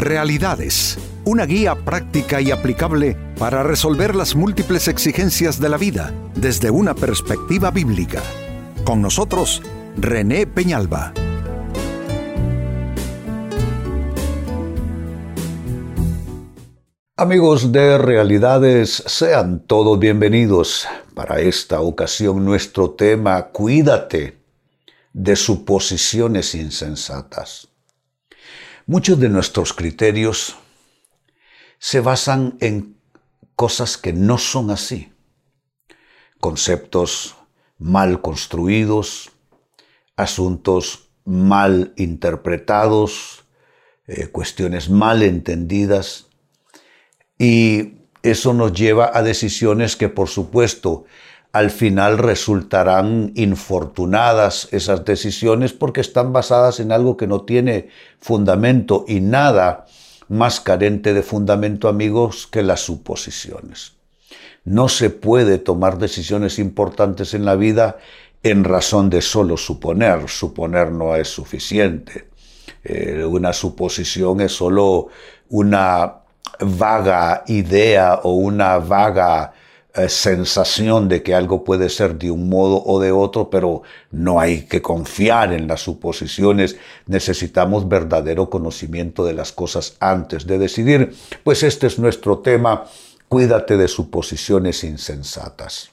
Realidades, una guía práctica y aplicable para resolver las múltiples exigencias de la vida desde una perspectiva bíblica. Con nosotros, René Peñalba. Amigos de Realidades, sean todos bienvenidos. Para esta ocasión nuestro tema, cuídate de suposiciones insensatas. Muchos de nuestros criterios se basan en cosas que no son así. Conceptos mal construidos, asuntos mal interpretados, eh, cuestiones mal entendidas. Y eso nos lleva a decisiones que por supuesto al final resultarán infortunadas esas decisiones porque están basadas en algo que no tiene fundamento y nada más carente de fundamento, amigos, que las suposiciones. No se puede tomar decisiones importantes en la vida en razón de solo suponer. Suponer no es suficiente. Eh, una suposición es solo una vaga idea o una vaga eh, sensación de que algo puede ser de un modo o de otro, pero no hay que confiar en las suposiciones. Necesitamos verdadero conocimiento de las cosas antes de decidir. Pues este es nuestro tema. Cuídate de suposiciones insensatas.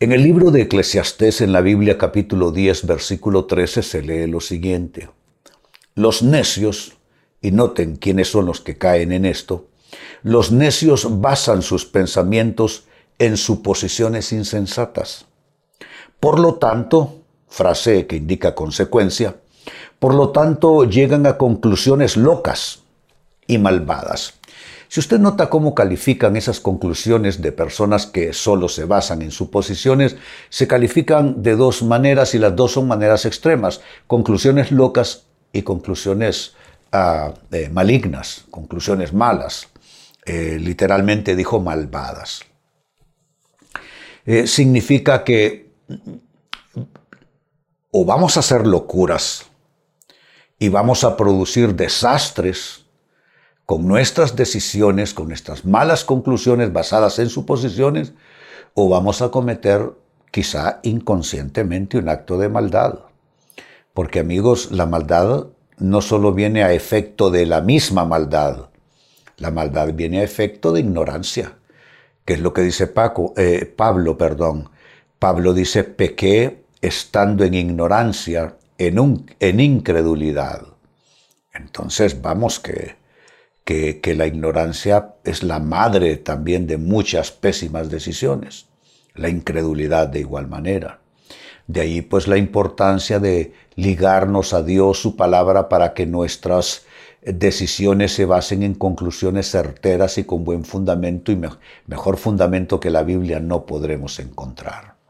En el libro de Eclesiastés en la Biblia capítulo 10 versículo 13 se lee lo siguiente. Los necios, y noten quiénes son los que caen en esto, los necios basan sus pensamientos en suposiciones insensatas. Por lo tanto, frase que indica consecuencia, por lo tanto llegan a conclusiones locas y malvadas. Si usted nota cómo califican esas conclusiones de personas que solo se basan en suposiciones, se califican de dos maneras y las dos son maneras extremas, conclusiones locas y conclusiones ah, eh, malignas, conclusiones malas. Eh, literalmente dijo malvadas. Eh, significa que o vamos a hacer locuras y vamos a producir desastres con nuestras decisiones, con nuestras malas conclusiones basadas en suposiciones, o vamos a cometer quizá inconscientemente un acto de maldad. Porque amigos, la maldad no solo viene a efecto de la misma maldad, la maldad viene a efecto de ignorancia, que es lo que dice Paco, eh, Pablo. Perdón. Pablo dice, pequé estando en ignorancia, en, un, en incredulidad. Entonces, vamos que, que, que la ignorancia es la madre también de muchas pésimas decisiones. La incredulidad de igual manera. De ahí pues la importancia de ligarnos a Dios, su palabra, para que nuestras decisiones se basen en conclusiones certeras y con buen fundamento y mejor fundamento que la Biblia no podremos encontrar.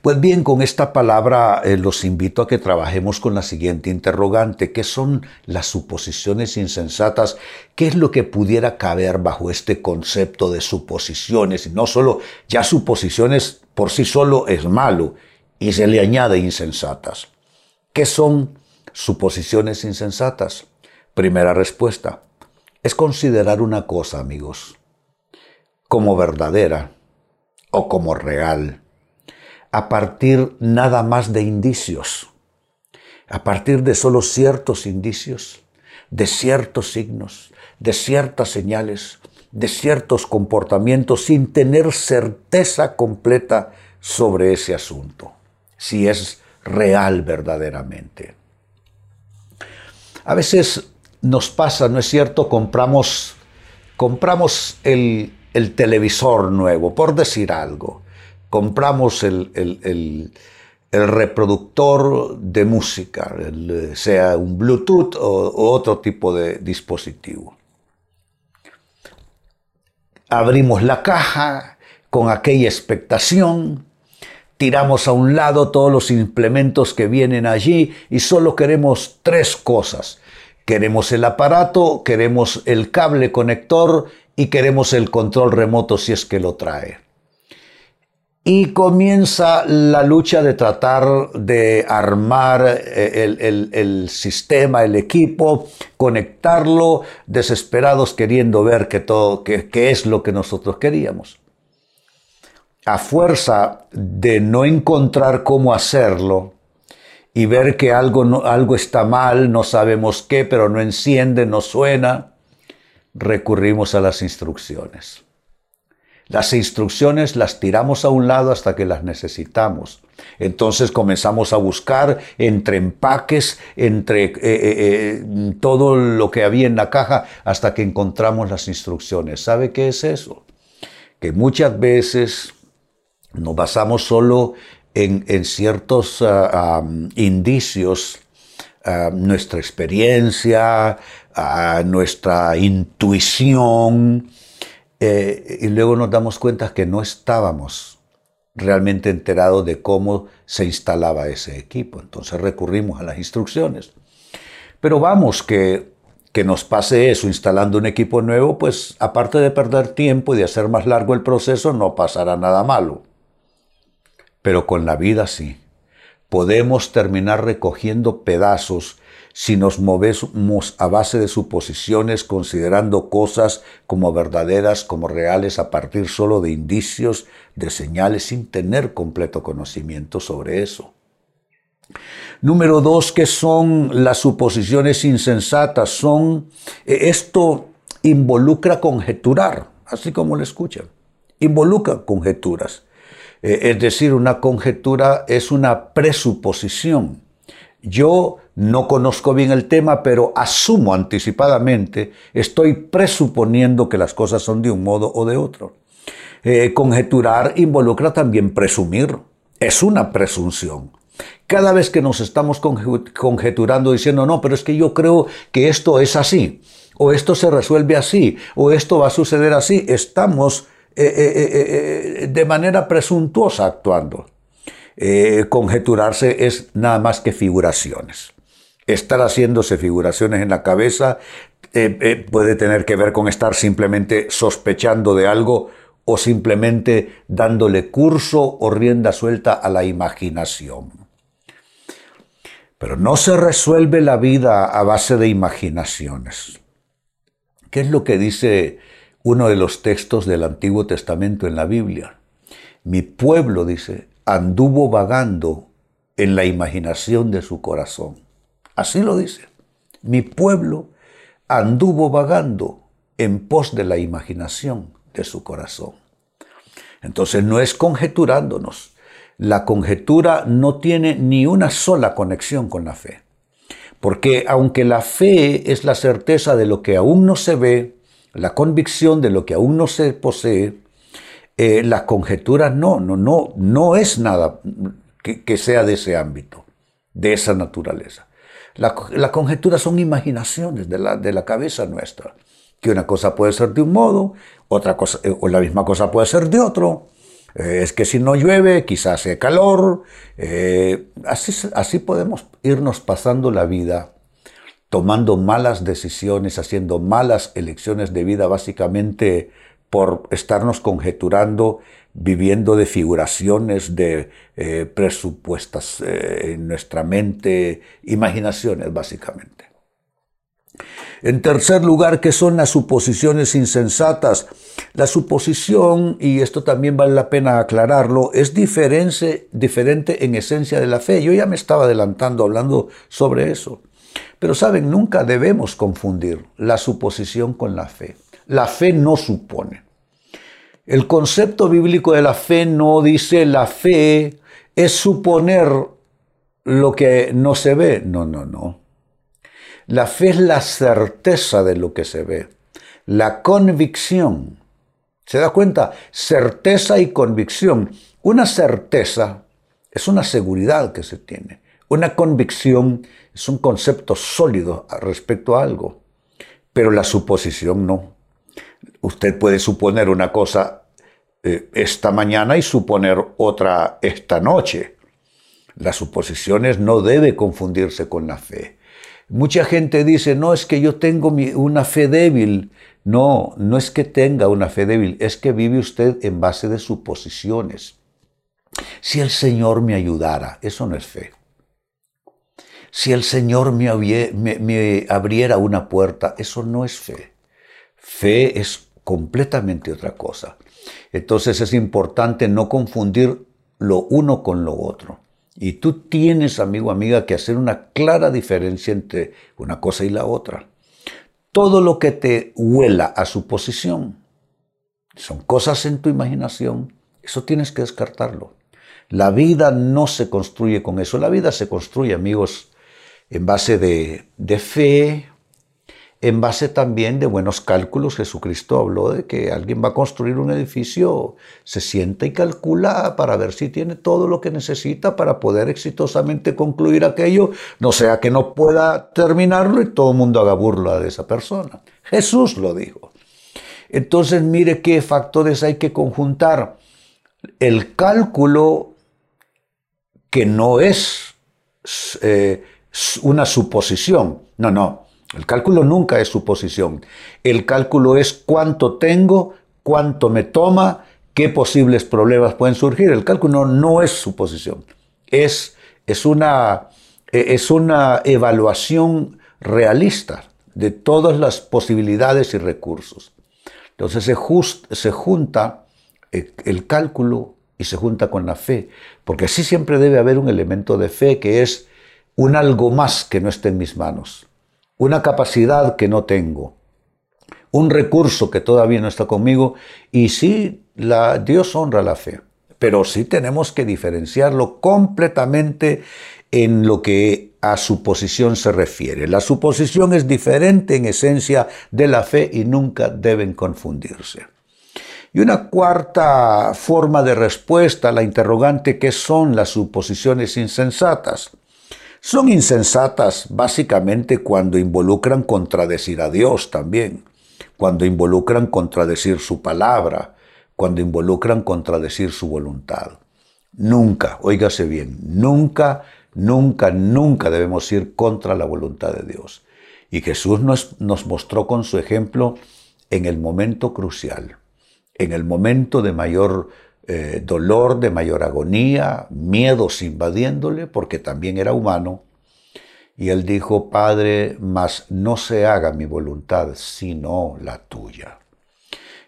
Pues bien, con esta palabra eh, los invito a que trabajemos con la siguiente interrogante. ¿Qué son las suposiciones insensatas? ¿Qué es lo que pudiera caber bajo este concepto de suposiciones? Y no solo, ya suposiciones por sí solo es malo y se le añade insensatas. ¿Qué son suposiciones insensatas? Primera respuesta. Es considerar una cosa, amigos, como verdadera o como real, a partir nada más de indicios, a partir de solo ciertos indicios, de ciertos signos, de ciertas señales, de ciertos comportamientos, sin tener certeza completa sobre ese asunto, si es real verdaderamente. A veces nos pasa, ¿no es cierto? Compramos, compramos el, televisor nuevo, por decir algo. Compramos el, reproductor de música, sea un Bluetooth o, otro tipo de dispositivo. Abrimos la caja con aquella expectación, tiramos a un lado todos los implementos que vienen allí y solo queremos tres cosas. Queremos el aparato, queremos el cable conector y queremos el control remoto si es que lo trae. y comienza la lucha de tratar de armar eh, el, sistema, el equipo, conectarlo, desesperados queriendo ver que todo, qué es lo que nosotros queríamos. A fuerza de no encontrar cómo hacerlo y ver que algo, algo está mal, no sabemos qué, pero no enciende, no suena, recurrimos a las instrucciones. Las instrucciones las tiramos a un lado hasta que las necesitamos. Entonces comenzamos a buscar entre empaques, entre eh, eh, eh, todo lo que había en la caja, hasta que encontramos las instrucciones. ¿Sabe qué es eso? Que muchas veces nos basamos solo en, ciertos ah, indicios, ah, nuestra experiencia, ah, nuestra intuición, eh, y luego nos damos cuenta que no estábamos realmente enterados de cómo se instalaba ese equipo. Entonces recurrimos a las instrucciones. Pero vamos, que, que nos pase eso instalando un equipo nuevo, pues aparte de perder tiempo y de hacer más largo el proceso, no pasará nada malo. Pero con la vida sí. Podemos terminar recogiendo pedazos si nos movemos a base de suposiciones considerando cosas como verdaderas, como reales, a partir solo de indicios, de señales, sin tener completo conocimiento sobre eso. Número dos, que son las suposiciones insensatas? Son, eh, esto involucra conjeturar, así como lo escuchan, involucra conjeturas. Eh, es decir, una conjetura es una presuposición. Yo no conozco bien el tema, pero asumo anticipadamente, estoy presuponiendo que las cosas son de un modo o de otro. Eh, conjeturar involucra también presumir, es una presunción. Cada vez que nos estamos conjeturando diciendo, no, pero es que yo creo que esto es así, o esto se resuelve así, o esto va a suceder así, estamos eh, eh, de manera presuntuosa actuando. conjeturarse es nada más que figuraciones estar haciéndose figuraciones en la cabeza eh, eh, puede tener que ver con estar simplemente sospechando de algo o simplemente dándole curso o rienda suelta a la imaginación. Pero no se resuelve la vida a base de imaginaciones. ¿Qué es lo que dice uno de los textos del Antiguo Testamento en la Biblia? Mi pueblo, dice, anduvo vagando en la imaginación de su corazón. Así lo dice. Mi pueblo anduvo vagando en pos de la imaginación de su corazón. Entonces no es conjeturándonos. La conjetura no tiene ni una sola conexión con la fe. Porque aunque la fe es la certeza de lo que aún no se ve, la convicción de lo que aún no se posee, eh, la conjetura no, no, no, no es nada que sea de ese ámbito, de esa naturaleza. La, conjetura son imaginaciones de la, de la cabeza nuestra. Que una cosa puede ser de un modo, otra cosa, eh, o la misma cosa puede ser de otro. Eh, es que si no llueve, quizás hace calor. Eh, así, así podemos irnos pasando la vida tomando malas decisiones, haciendo malas elecciones de vida, básicamente por estarnos conjeturando viviendo de figuraciones, de eh, presupuestas eh, en nuestra mente, imaginaciones básicamente. En tercer lugar, ¿qué son las suposiciones insensatas? La suposición, y esto también vale la pena aclararlo, es diferente, diferente en esencia de la fe. Yo ya me estaba adelantando hablando sobre eso. Pero saben, nunca debemos confundir la suposición con la fe. La fe no supone. El concepto bíblico de la fe no dice la fe es suponer lo que no se ve. No, no, no. La fe es la certeza de lo que se ve, la convicción. ¿Se da cuenta? Certeza y convicción. Una certeza es una seguridad que se tiene. Una convicción es un concepto sólido respecto a algo. Pero la suposición no. Usted puede suponer una cosa eh, esta mañana y suponer otra esta noche. Las suposiciones no debe confundirse con la fe. Mucha gente dice, no, es que yo tengo una fe débil. No, no es que tenga una fe débil, es que vive usted en base de suposiciones. Si el Señor me ayudara, eso no es fe. Si el Señor me, abriera una puerta, eso no es fe. Fe es completamente otra cosa. Entonces es importante no confundir lo uno con lo otro. Y tú tienes, amigo, amiga, que hacer una clara diferencia entre una cosa y la otra. Todo lo que te huela a suposición son cosas en tu imaginación, eso tienes que descartarlo. La vida no se construye con eso, la vida se construye, amigos, en base de, fe, en base también de buenos cálculos. Jesucristo habló de que alguien va a construir un edificio, se sienta y calcula para ver si tiene todo lo que necesita para poder exitosamente concluir aquello, no sea que no pueda terminarlo y todo el mundo haga burla de esa persona. Jesús lo dijo. Entonces mire qué factores hay que conjuntar. El cálculo que no es eh, una suposición. No, no. El cálculo nunca es suposición. El cálculo es cuánto tengo, cuánto me toma, qué posibles problemas pueden surgir. El cálculo no es suposición. Es, es, una, es una evaluación realista de todas las posibilidades y recursos. Entonces se, se junta el cálculo y se junta con la fe, porque sí siempre debe haber un elemento de fe que es un algo más que no esté en mis manos, una capacidad que no tengo, un recurso que todavía no está conmigo y sí, la, Dios honra la fe, pero sí tenemos que diferenciarlo completamente en lo que a suposición se refiere. La suposición es diferente en esencia de la fe y nunca deben confundirse. Y una cuarta forma de respuesta a la interrogante ¿qué son las suposiciones insensatas? Son insensatas básicamente cuando involucran contradecir a Dios también, cuando involucran contradecir su palabra, cuando involucran contradecir su voluntad. Nunca, óigase bien, nunca, nunca, nunca debemos ir contra la voluntad de Dios. Y Jesús nos, nos mostró con su ejemplo en el momento crucial, en el momento de mayor eh, dolor, de mayor agonía, miedos invadiéndole, porque también era humano. Y él dijo, Padre, mas no se haga mi voluntad, sino la tuya.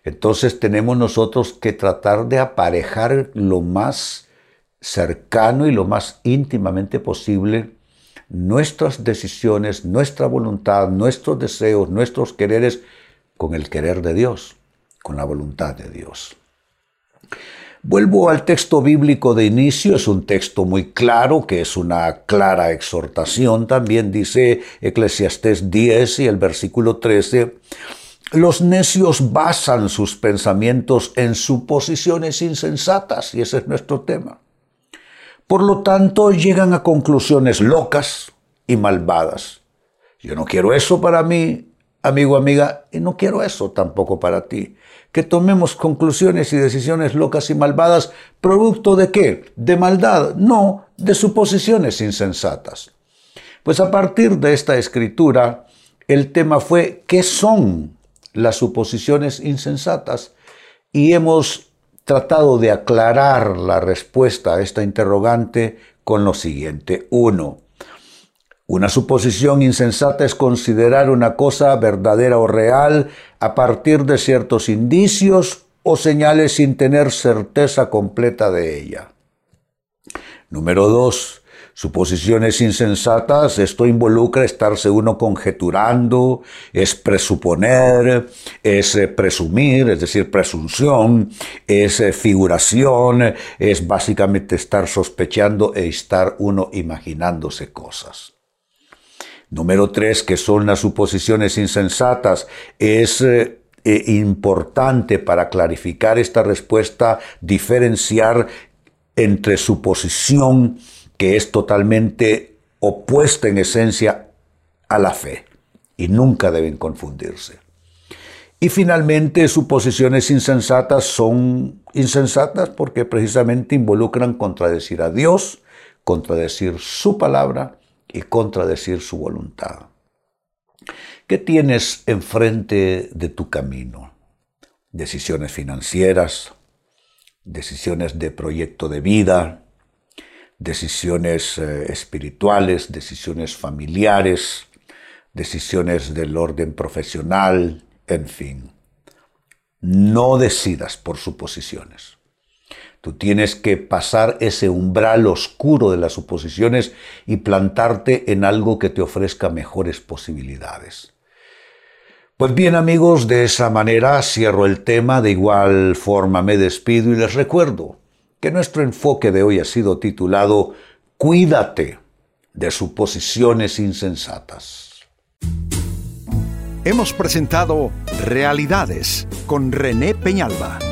Entonces tenemos nosotros que tratar de aparejar lo más cercano y lo más íntimamente posible nuestras decisiones, nuestra voluntad, nuestros deseos, nuestros quereres con el querer de Dios, con la voluntad de Dios. Vuelvo al texto bíblico de inicio, es un texto muy claro, que es una clara exhortación, también dice Eclesiastés 10 y el versículo 13, los necios basan sus pensamientos en suposiciones insensatas, y ese es nuestro tema. Por lo tanto, llegan a conclusiones locas y malvadas. Yo no quiero eso para mí, amigo, amiga, y no quiero eso tampoco para ti que tomemos conclusiones y decisiones locas y malvadas, producto de qué? De maldad, no, de suposiciones insensatas. Pues a partir de esta escritura, el tema fue ¿qué son las suposiciones insensatas? Y hemos tratado de aclarar la respuesta a esta interrogante con lo siguiente. Uno, una suposición insensata es considerar una cosa verdadera o real a partir de ciertos indicios o señales sin tener certeza completa de ella. Número dos, suposiciones insensatas, esto involucra estarse uno conjeturando, es presuponer, es eh, presumir, es decir, presunción, es eh, figuración, es básicamente estar sospechando e estar uno imaginándose cosas. Número tres, que son las suposiciones insensatas. Es eh, eh, importante para clarificar esta respuesta diferenciar entre suposición, que es totalmente opuesta en esencia a la fe, y nunca deben confundirse. Y finalmente, suposiciones insensatas son insensatas porque precisamente involucran contradecir a Dios, contradecir su palabra y contradecir su voluntad. ¿Qué tienes enfrente de tu camino? Decisiones financieras, decisiones de proyecto de vida, decisiones eh, espirituales, decisiones familiares, decisiones del orden profesional, en fin. No decidas por suposiciones. Tú tienes que pasar ese umbral oscuro de las suposiciones y plantarte en algo que te ofrezca mejores posibilidades. Pues bien amigos, de esa manera cierro el tema, de igual forma me despido y les recuerdo que nuestro enfoque de hoy ha sido titulado Cuídate de suposiciones insensatas. Hemos presentado Realidades con René Peñalba.